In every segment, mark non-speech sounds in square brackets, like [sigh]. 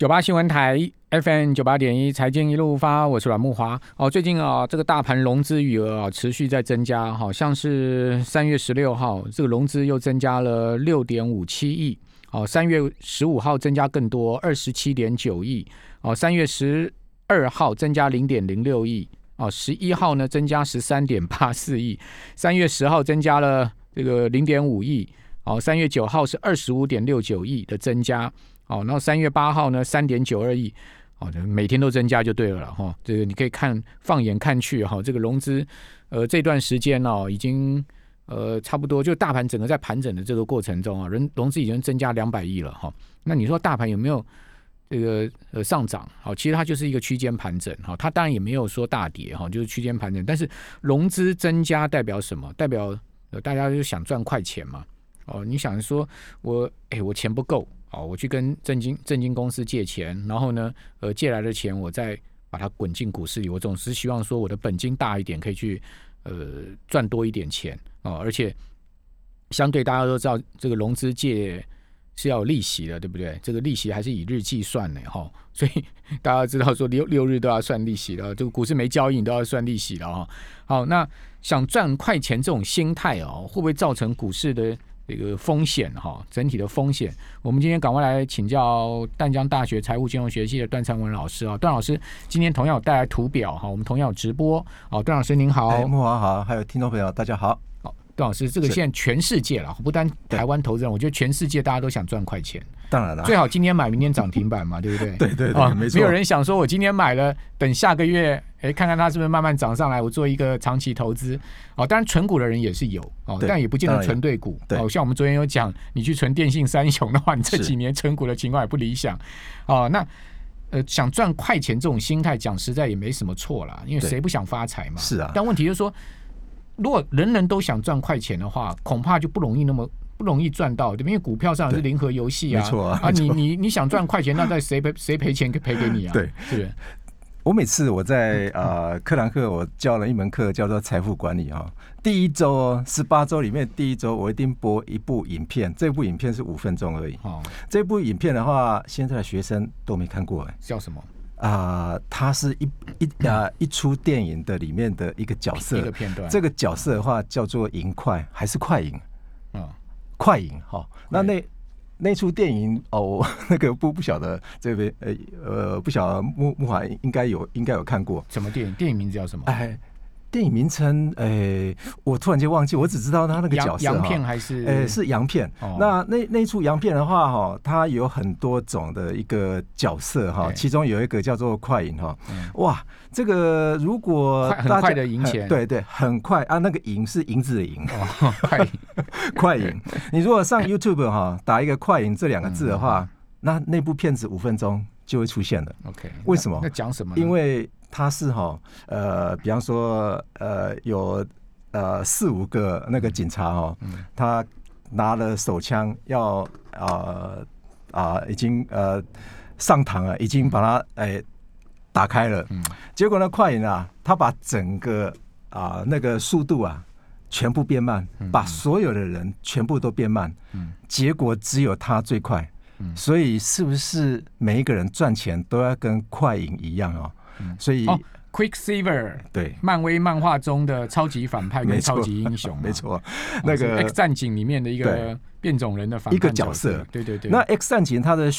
九八新闻台 FM 九八点一，财经一路发，我是阮木华。哦，最近啊，这个大盘融资余额啊持续在增加，好像是三月十六号，这个融资又增加了六点五七亿。哦，三月十五号增加更多，二十七点九亿。哦，三月十二号增加零点零六亿。哦，十一号呢增加十三点八四亿。三月十号增加了这个零点五亿。哦，三月九号是二十五点六九亿的增加。哦，然后三月八号呢，三点九二亿，哦，每天都增加就对了哈。这个你可以看，放眼看去哈，这个融资，呃，这段时间哦，已经呃差不多，就大盘整个在盘整的这个过程中啊，人融资已经增加两百亿了哈。那你说大盘有没有这个呃上涨？好，其实它就是一个区间盘整哈，它当然也没有说大跌哈，就是区间盘整。但是融资增加代表什么？代表呃大家就想赚快钱嘛。哦，你想说我哎，我钱不够。哦，我去跟证金证金公司借钱，然后呢，呃，借来的钱我再把它滚进股市里。我总是希望说我的本金大一点，可以去呃赚多一点钱哦。而且相对大家都知道，这个融资借是要有利息的，对不对？这个利息还是以日计算的哈。所以 [laughs] 大家知道说六六日都要算利息了，这个股市没交易你都要算利息了哈。好，那想赚快钱这种心态哦，会不会造成股市的？这个风险哈，整体的风险，我们今天赶快来请教淡江大学财务金融学系的段灿文老师啊，段老师今天同样有带来图表哈，我们同样有直播哦，段老师您好，木华好，还有听众朋友大家，好，段老师，这个现在全世界了，不单台湾投资人，我觉得全世界大家都想赚快钱。当然了，最好今天买，明天涨停板嘛，对不对？[laughs] 对对对，没错。没有人想说，我今天买了，等下个月，哎，看看它是不是慢慢涨上来，我做一个长期投资。哦，当然存股的人也是有哦，但也不见得存对股。哦，像我们昨天有讲，你去存电信三雄的话，你这几年存股的情况也不理想。哦，那呃，想赚快钱这种心态，讲实在也没什么错啦，因为谁不想发财嘛？是啊。但问题就是说，如果人人都想赚快钱的话，恐怕就不容易那么。不容易赚到，对因为股票上是零和游戏啊，没错啊，你你你想赚快钱，那在 [laughs] 谁赔谁赔钱赔给你啊？对，是。我每次我在呃克兰克，我教了一门课叫做财富管理啊。第一周哦，十八周里面第一周，我一定播一部影片，这部影片是五分钟而已。哦，这部影片的话，现在的学生都没看过哎。叫什么？啊，它是一一啊一出电影的里面的一个角色，一个片段。这个角色的话叫做银快还是快银？啊。快银哈，那那那出电影哦，那个不不晓得这边呃呃不晓得木木华应该有应该有看过什么电影？电影名字叫什么？哎。电影名称，诶，我突然间忘记，我只知道他那个角色洋片还是诶是洋片。那那那出洋片的话，哈，它有很多种的一个角色哈，其中有一个叫做快银哈。哇，这个如果很快的赢钱，对对，很快啊，那个银是银子的银，快银 [laughs] 快银。你如果上 YouTube 哈，打一个快银这两个字的话，那那部片子五分钟就会出现了。OK，为什么？那讲什么？因为他是哈呃，比方说呃有呃四五个那个警察哦，他拿了手枪要啊啊已经呃上膛了，已经把它哎打开了，结果呢快银啊，他把整个啊那个速度啊全部变慢，把所有的人全部都变慢，结果只有他最快，所以是不是每一个人赚钱都要跟快影一样哦？所以，Quicksilver 对。漫威漫画中的超级反派跟超级英雄，[laughs] 没错，那个 X 战警里面的一个变种人的反一个角色，对对对。那 X 战警它的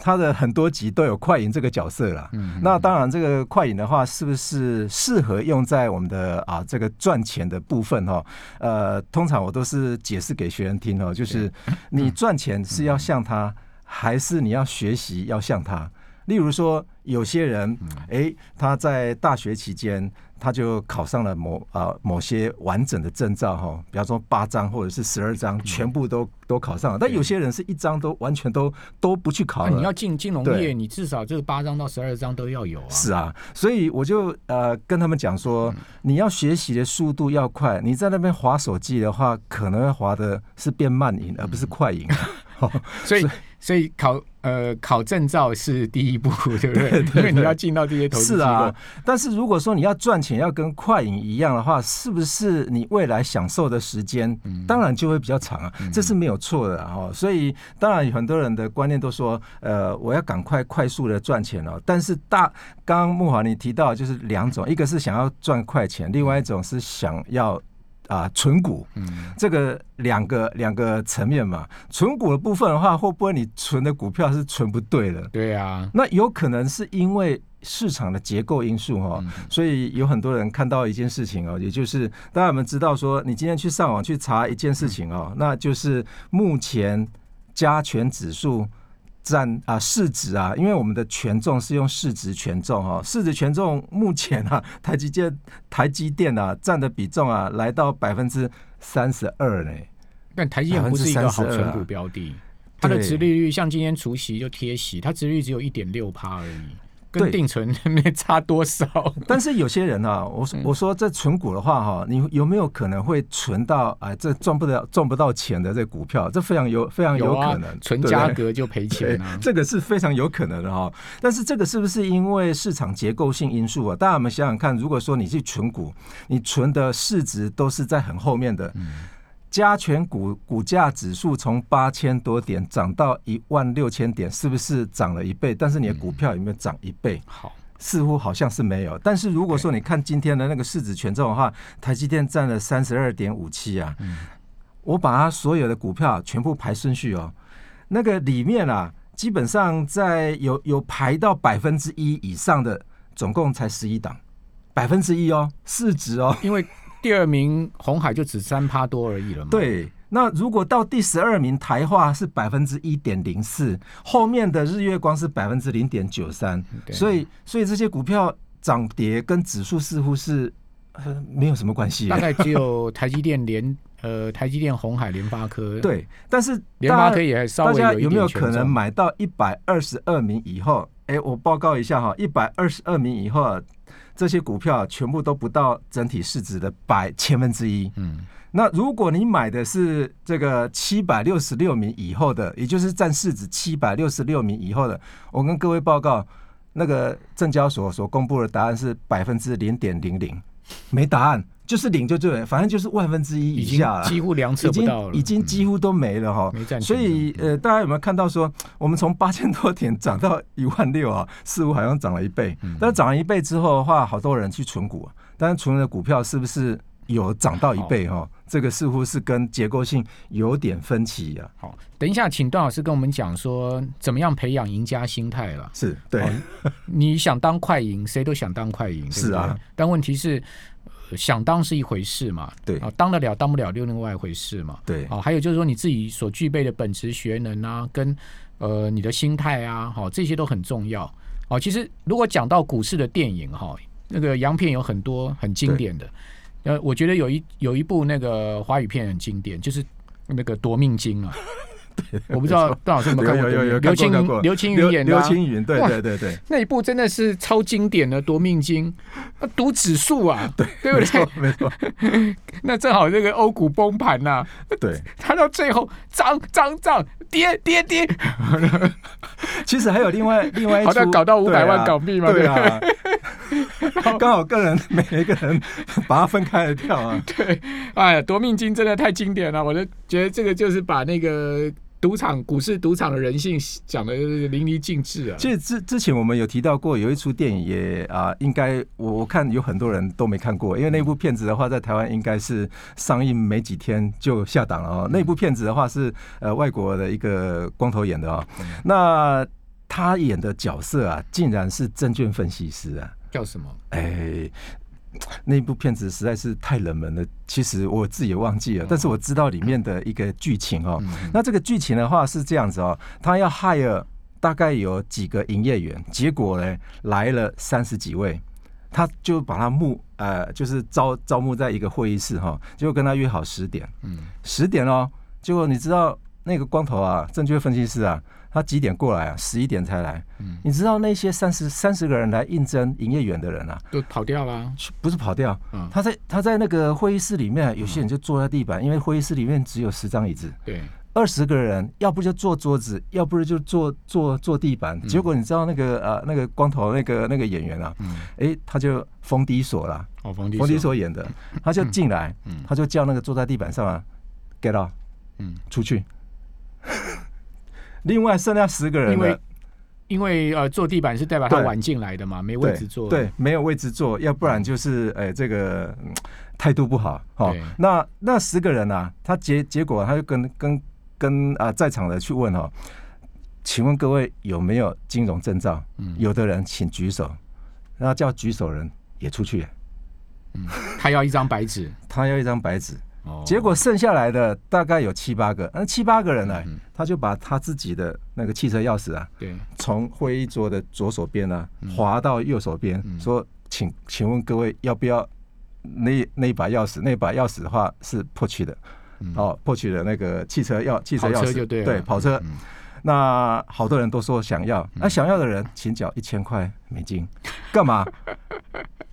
它的很多集都有快银这个角色了。嗯那当然，这个快银的话，是不是适合用在我们的啊这个赚钱的部分哈？呃，通常我都是解释给学员听哦，就是你赚钱是要向他，还是你要学习要像他？例如说，有些人，哎，他在大学期间，他就考上了某啊某些完整的证照哈，比方说八张或者是十二张，全部都都考上了。但有些人是一张都完全都都不去考。你要进金融业，你至少这个八张到十二张都要有啊。是啊，所以我就呃跟他们讲说，你要学习的速度要快，你在那边划手机的话，可能划的是变慢赢，而不是快赢。[laughs] 所以 [laughs] 所以考呃考证照是第一步，[laughs] 对不对？因为你要进到这些投资是啊。但是如果说你要赚钱，要跟快银一样的话，是不是你未来享受的时间，当然就会比较长啊？这是没有错的哈。所以当然很多人的观念都说，呃，我要赶快快速的赚钱哦。但是大刚刚木华你提到就是两种，一个是想要赚快钱，另外一种是想要。啊，存股，嗯，这个两个两个层面嘛，存股的部分的话，会不会你存的股票是存不对了？对啊，那有可能是因为市场的结构因素哈，所以有很多人看到一件事情哦，也就是大家有没有知道说，你今天去上网去查一件事情哦，那就是目前加权指数。占啊市值啊，因为我们的权重是用市值权重哈，市值权重目前啊，台积电台积电啊占的比重啊，来到百分之三十二呢。但台积电不是一个好存股标的，它的殖利率像今天除息就贴息，它殖利率只有一点六趴而已。跟定存 [laughs] 没差多少，[laughs] 但是有些人啊，我我说这存股的话哈，你有没有可能会存到哎这赚不了赚不到钱的这股票？这非常有非常有可能存价格就赔钱啊，[laughs] 这个是非常有可能的哈。但是这个是不是因为市场结构性因素啊？大家我们想想看，如果说你去存股，你存的市值都是在很后面的。加权股股价指数从八千多点涨到一万六千点，是不是涨了一倍？但是你的股票有没有涨一倍？好，似乎好像是没有。但是如果说你看今天的那个市值权重的话，台积电占了三十二点五七啊。嗯，我把它所有的股票全部排顺序哦，那个里面啊，基本上在有有排到百分之一以上的，总共才十一档，百分之一哦，市值哦，因为。第二名红海就只三趴多而已了嘛。对，那如果到第十二名台化是百分之一点零四，后面的日月光是百分之零点九三，所以所以这些股票涨跌跟指数似乎是没有什么关系。大概只有台积电、联 [laughs] 呃台积电、红海、联发科。对，但是联发科也稍微大家有没有可能买到一百二十二名以后？哎，我报告一下哈，一百二十二名以后。这些股票全部都不到整体市值的百千分之一。嗯，那如果你买的是这个七百六十六名以后的，也就是占市值七百六十六名以后的，我跟各位报告，那个证交所所公布的答案是百分之零点零零，没答案。就是零就对，反正就是万分之一以下了，几乎量测不到了，已经几乎都没了哈。所以呃，大家有没有看到说，我们从八千多点涨到一万六啊，似乎好像涨了一倍。但是涨了一倍之后的话，好多人去存股，但是存的股票是不是有涨到一倍哈？这个似乎是跟结构性有点分歧啊。好，等一下，请段老师跟我们讲说，怎么样培养赢家心态了？是对，你想当快赢，谁都想当快赢，是啊。但问题是。想当是一回事嘛，对。啊，当得了当不了又另外一回事嘛，对。啊，还有就是说你自己所具备的本职学能啊，跟呃你的心态啊，好这些都很重要。哦，其实如果讲到股市的电影哈，那个洋片有很多很经典的，呃，我觉得有一有一部那个华语片很经典，就是那个夺命金啊。[laughs] 我不知道段老师有没有看过？有有有刘青刘青云演的刘青云，对对对对，那一部真的是超经典的夺命经，赌指数啊，[laughs] 对对不对？没错，[laughs] 那正好这个欧股崩盘呐，对，[laughs] 他到最后涨涨涨，跌跌跌。其实还有另外另外一好像，搞到五百万港币嘛，对啊，刚好个人每一个人把它分开了跳啊，对，哎呀，夺命金真的太经典了，我就觉得这个就是把那个。赌场股市赌场的人性讲的淋漓尽致啊！其实之之前我们有提到过，有一出电影也啊，应该我我看有很多人都没看过，因为那部片子的话，在台湾应该是上映没几天就下档了哦。那部片子的话是呃外国的一个光头演的啊，那他演的角色啊，竟然是证券分析师啊，叫什么？哎。那部片子实在是太冷门了，其实我自己也忘记了，但是我知道里面的一个剧情哦。那这个剧情的话是这样子哦，他要 hire 大概有几个营业员，结果呢来了三十几位，他就把他募呃就是招招募在一个会议室哈，结果跟他约好十点，嗯，十点哦，结果你知道那个光头啊，证券分析师啊。他几点过来啊？十一点才来。嗯，你知道那些三十三十个人来应征营业员的人啊，都跑掉了？不是跑掉，嗯，他在他在那个会议室里面，有些人就坐在地板，因为会议室里面只有十张椅子。对，二十个人，要不就坐桌子，要不就坐坐坐地板。结果你知道那个呃那个光头那个那个演员啊，哎，他就封底锁了，哦，封底封锁演的，他就进来，他就叫那个坐在地板上啊，get out，嗯，出去。另外剩下十个人，因为因为呃坐地板是代表他晚进来的嘛，没位置坐，对，没有位置坐，要不然就是哎这个态度不好。好，那那十个人啊，他结结果他就跟跟。跟啊在场的去问哈，请问各位有没有金融证照？嗯，有的人请举手，然后叫举手人也出去。嗯，他要一张白纸，他要一张白纸。哦，结果剩下来的大概有七八个，那七八个人呢，他就把他自己的那个汽车钥匙啊，对，从会议桌的左手边呢滑到右手边，说请请问各位要不要那那一把钥匙？那把钥匙的话是破去的。哦，破取的那个汽车钥汽车钥匙，对跑车。那好多人都说想要，那想要的人请缴一千块美金，干嘛？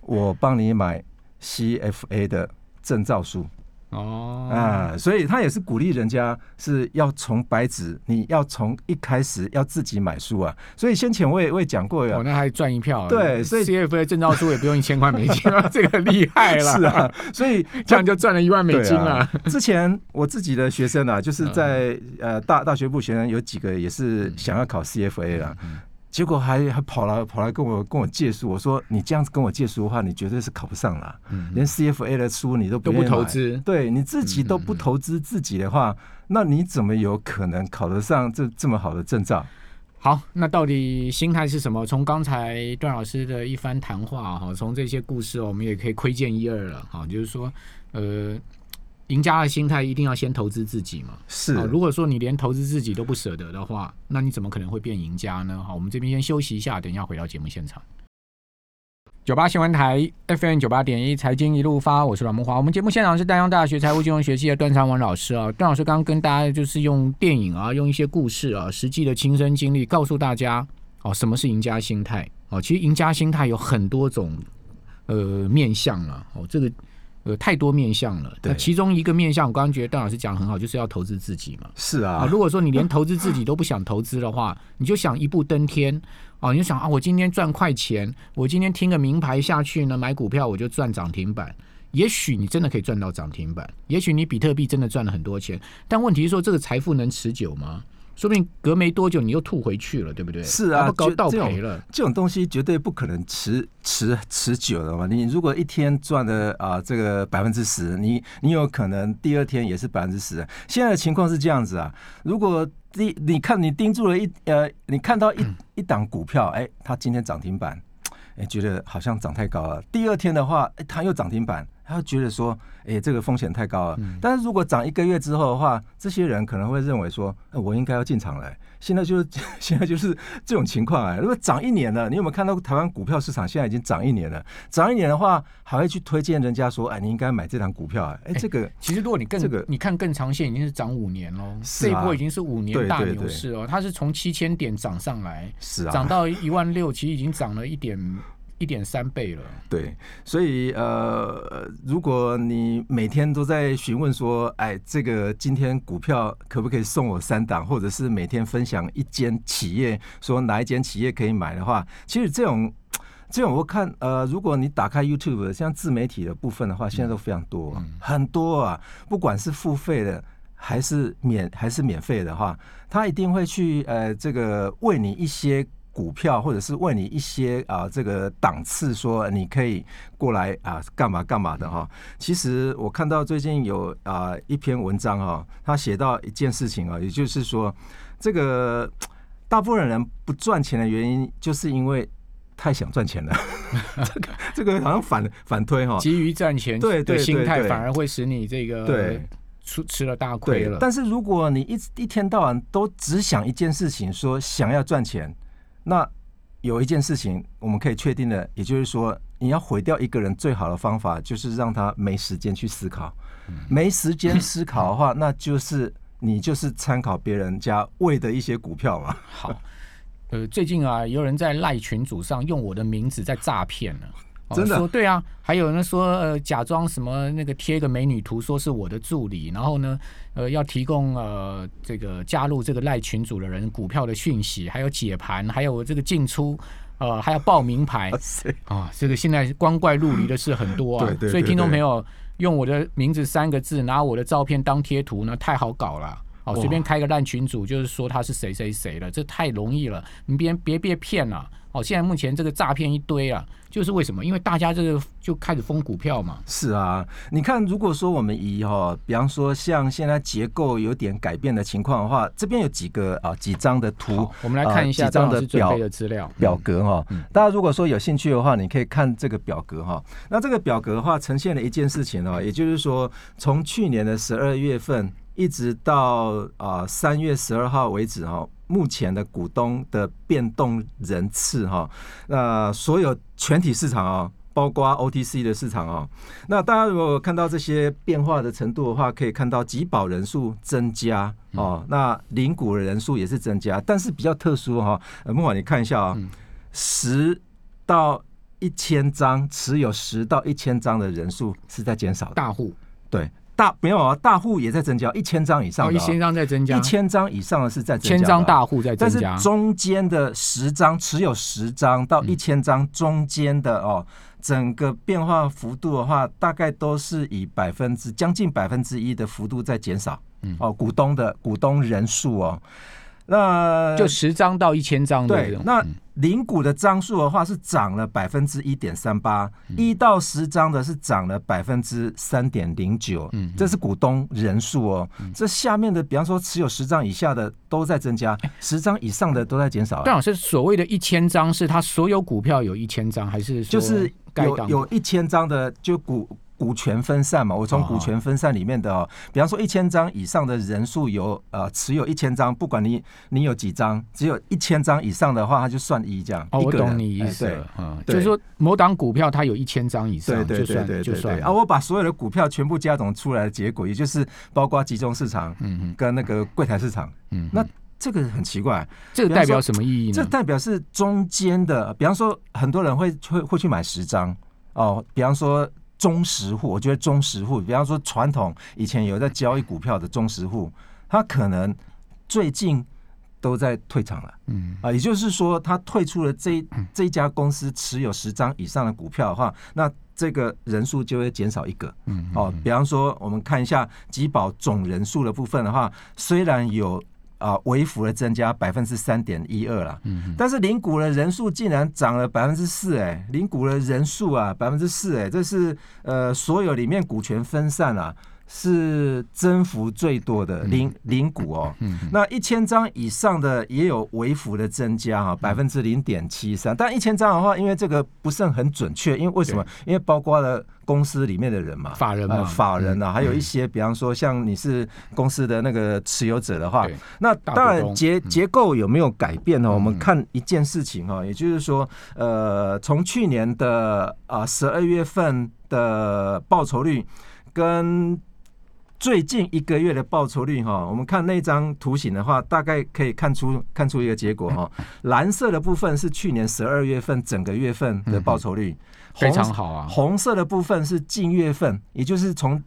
我帮你买 CFA 的证照书。哦啊，所以他也是鼓励人家是要从白纸，你要从一开始要自己买书啊。所以先前我也我也讲过呀，我那还赚一票。对，所以 CFA 证照书也不用一千块美金，这个厉害了。[laughs] 是啊，所以 [laughs] 这样就赚了一万美金啊。之前我自己的学生啊，就是在呃大大学部学生有几个也是想要考 CFA 了。结果还还跑来跑来跟我跟我借书，我说你这样子跟我借书的话，你绝对是考不上了。连 CFA 的书你都都不投资，对你自己都不投资自己的话，那你怎么有可能考得上这这么好的证照？好，那到底心态是什么？从刚才段老师的一番谈话哈，从这些故事，我们也可以窥见一二了哈。就是说，呃。赢家的心态一定要先投资自己嘛？是。如果说你连投资自己都不舍得的话，那你怎么可能会变赢家呢？好，我们这边先休息一下，等一下回到节目现场。九八新闻台 FM 九八点一财经一路发，我是阮木华。我们节目现场是丹阳大学财务金融学系的段长文老师啊。段老师刚刚跟大家就是用电影啊，用一些故事啊，实际的亲身经历，告诉大家哦，什么是赢家心态哦。其实赢家心态有很多种呃面相啊哦，这个。呃，太多面相了。那其中一个面相，我刚刚觉得邓老师讲很好，就是要投资自己嘛。是啊。如果说你连投资自己都不想投资的话，[laughs] 你就想一步登天啊！你就想啊，我今天赚快钱，我今天听个名牌下去呢，买股票我就赚涨停板。也许你真的可以赚到涨停板，也许你比特币真的赚了很多钱，但问题是说，这个财富能持久吗？说不定隔没多久你又吐回去了，对不对？是啊，高倒赔了。这种东西绝对不可能持持持久的嘛。你如果一天赚的啊这个百分之十，你你有可能第二天也是百分之十。现在的情况是这样子啊，如果第你看你盯住了一呃，你看到一一档股票，哎，它今天涨停板，哎，觉得好像涨太高了。第二天的话，哎，它又涨停板。他觉得说，哎，这个风险太高了。但是如果涨一个月之后的话，这些人可能会认为说，我应该要进场了。现在就是 [laughs] 现在就是这种情况哎。如果涨一年了，你有没有看到台湾股票市场现在已经涨一年了？涨一年的话，还会去推荐人家说，哎，你应该买这档股票啊。哎，这个其实如果你更这个你看更长线，已经是涨五年喽。这一波已经是五年大牛市哦，它是从七千点涨上来，是啊，涨到一万六，其实已经涨了一点。一点三倍了，对，所以呃，如果你每天都在询问说，哎，这个今天股票可不可以送我三档，或者是每天分享一间企业，说哪一间企业可以买的话，其实这种 [tsk] 这种我看呃，如果你打开 YouTube，像自媒体的部分的话，现在都非常多，很多啊，不管是付费的还是免还是免费的话，他一定会去呃，这个为你一些。股票，或者是问你一些啊，这个档次，说你可以过来啊，干嘛干嘛的哈。其实我看到最近有啊一篇文章哈，他写到一件事情啊，也就是说，这个大部分人不赚钱的原因，就是因为太想赚钱了。[laughs] 这个这个好像反反推哈，急于赚钱对对心态，反而会使你这个对吃吃了大亏了。但是如果你一一天到晚都只想一件事情，说想要赚钱。那有一件事情我们可以确定的，也就是说，你要毁掉一个人最好的方法，就是让他没时间去思考。没时间思考的话，[clears throat] 那就是你就是参考别人家喂的一些股票嘛。好，呃，最近啊，有人在赖群组上用我的名字在诈骗了。真的说对啊，还有人说呃假装什么那个贴个美女图，说是我的助理，然后呢呃要提供呃这个加入这个赖群组的人股票的讯息，还有解盘，还有这个进出。呃，还要报名牌啊！这个现在光怪陆离的事很多啊，所以听众朋友用我的名字三个字，拿我的照片当贴图呢，太好搞了。哦，随便开个烂群主，就是说他是谁谁谁了，这太容易了，你别别被骗了。哦，现在目前这个诈骗一堆啊，就是为什么？因为大家这个就开始封股票嘛。是啊，你看，如果说我们以哈，比方说像现在结构有点改变的情况的话，这边有几个啊几张的图，我们来看一下几张的表的资料表格哈。大家如果说有兴趣的话，你可以看这个表格哈。那这个表格的话，呈现了一件事情哦，也就是说，从去年的十二月份一直到啊三月十二号为止哈。目前的股东的变动人次哈，那所有全体市场啊，包括 OTC 的市场啊，那大家如果看到这些变化的程度的话，可以看到集保人数增加哦，那领股的人数也是增加，但是比较特殊哈，木婉你看一下啊，十到一千张持有十到一千张的人数是在减少，大户对。大没有啊，大户也在增加，一千张以上，一千张在增加，一千张以上的是在千张大户在增加，但是中间的十张持有十张到一千张中间的哦，整个变化幅度的话，大概都是以百分之将近百分之一的幅度在减少，嗯。哦，股东的股东人数哦。那就十张到一千张对，那零股的张数的话是涨了百分之一点三八，一到十张的是涨了百分之三点零九，嗯，这是股东人数哦。这下面的，比方说持有十张以下的都在增加，十张以上的都在减少。段老师所谓的一千张，是他所有股票有一千张，还是就是有有一千张的就股？股权分散嘛，我从股权分散里面的哦，比方说一千张以上的人数有呃持有一千张，不管你你有几张，只有一千张以上的话，它就算一这样。哦，我懂你意思，嗯，就是说某档股票它有一千张以上，对对对对对，啊，我把所有的股票全部加总出来的结果，也就是包括集中市场，嗯嗯，跟那个柜台市场，嗯，那这个很奇怪，这个代表什么意义呢？这代表是中间的，比方说很多人会会会去买十张哦，比方说。中实户，我觉得中实户，比方说传统以前有在交易股票的中实户，他可能最近都在退场了，嗯。啊，也就是说他退出了这这家公司持有十张以上的股票的话，那这个人数就会减少一个，嗯哦，比方说我们看一下集保总人数的部分的话，虽然有。啊，微幅的增加百分之三点一二了，嗯，但是零股的人数竟然涨了百分之四，哎，零股的人数啊，百分之四，哎，这是呃，所有里面股权分散啊。是增幅最多的零零股哦，那一千张以上的也有微幅的增加哈，百分之零点七三。但一千张的话，因为这个不是很准确，因为为什么？因为包括了公司里面的人嘛，法人嘛，法人啊，还有一些，比方说像你是公司的那个持有者的话，那当然结结构有没有改变呢？我们看一件事情哈，也就是说，呃，从去年的啊十二月份的报酬率跟最近一个月的报酬率哈，我们看那张图形的话，大概可以看出看出一个结果哈。[laughs] 蓝色的部分是去年十二月份整个月份的报酬率，非常好啊。红色的部分是近月份，也就是从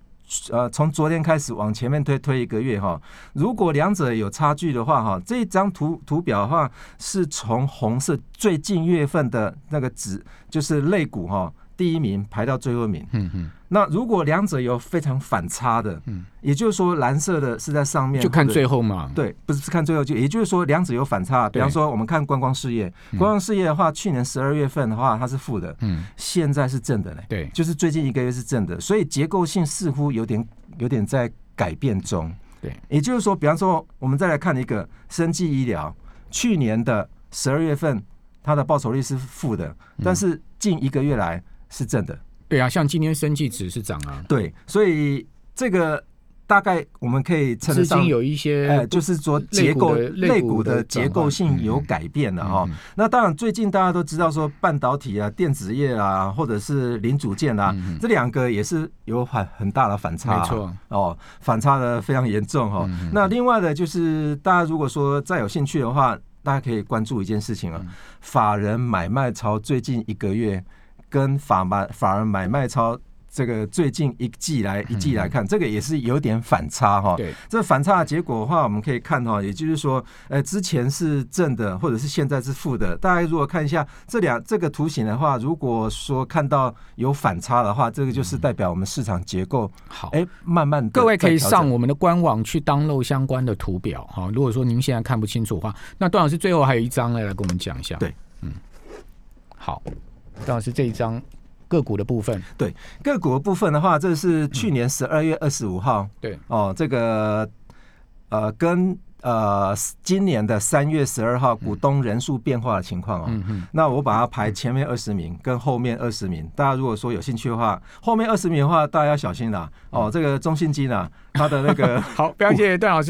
呃从昨天开始往前面推推一个月哈。如果两者有差距的话哈，这张图图表的话是从红色最近月份的那个值，就是类股哈。第一名排到最后一名，嗯嗯，那如果两者有非常反差的，嗯，也就是说蓝色的是在上面，就看最后嘛，对，不是看最后就，也就是说两者有反差。比方说我们看观光事业，观光事业的话，去年十二月份的话它是负的，嗯，现在是正的嘞，对，就是最近一个月是正的，所以结构性似乎有点有点在改变中，对，也就是说，比方说我们再来看一个生技医疗，去年的十二月份它的报酬率是负的，但是近一个月来。是正的，对啊，像今天生技值是涨啊，对，所以这个大概我们可以称得上有一些，呃，就是说结构类股的结构性有改变了哈。那当然，最近大家都知道说半导体啊、电子业啊，或者是零组件啊，这两个也是有很很大的反差，没错。哦，反差的非常严重哈。那另外的，就是大家如果说再有兴趣的话，大家可以关注一件事情啊，法人买卖超最近一个月。跟法买法人买卖超。这个最近一季来一季来看，这个也是有点反差哈。对，这反差的结果的话，我们可以看哈，也就是说，呃，之前是正的，或者是现在是负的。大家如果看一下这两这个图形的话，如果说看到有反差的话，这个就是代表我们市场结构好。哎，慢慢各位可以上我们的官网去当漏相关的图表哈。如果说您现在看不清楚的话，那段老师最后还有一张来来跟我们讲一下。对，嗯，好，段老师这一张。个股的部分，对个股的部分的话，这是去年十二月二十五号，对哦，这个呃跟呃今年的三月十二号股东人数变化的情况哦。那我把它排前面二十名跟后面二十名，大家如果说有兴趣的话，后面二十名的话，大家要小心啦哦。这个中信金啊，它的那个 [laughs] 好，非常谢谢段老师。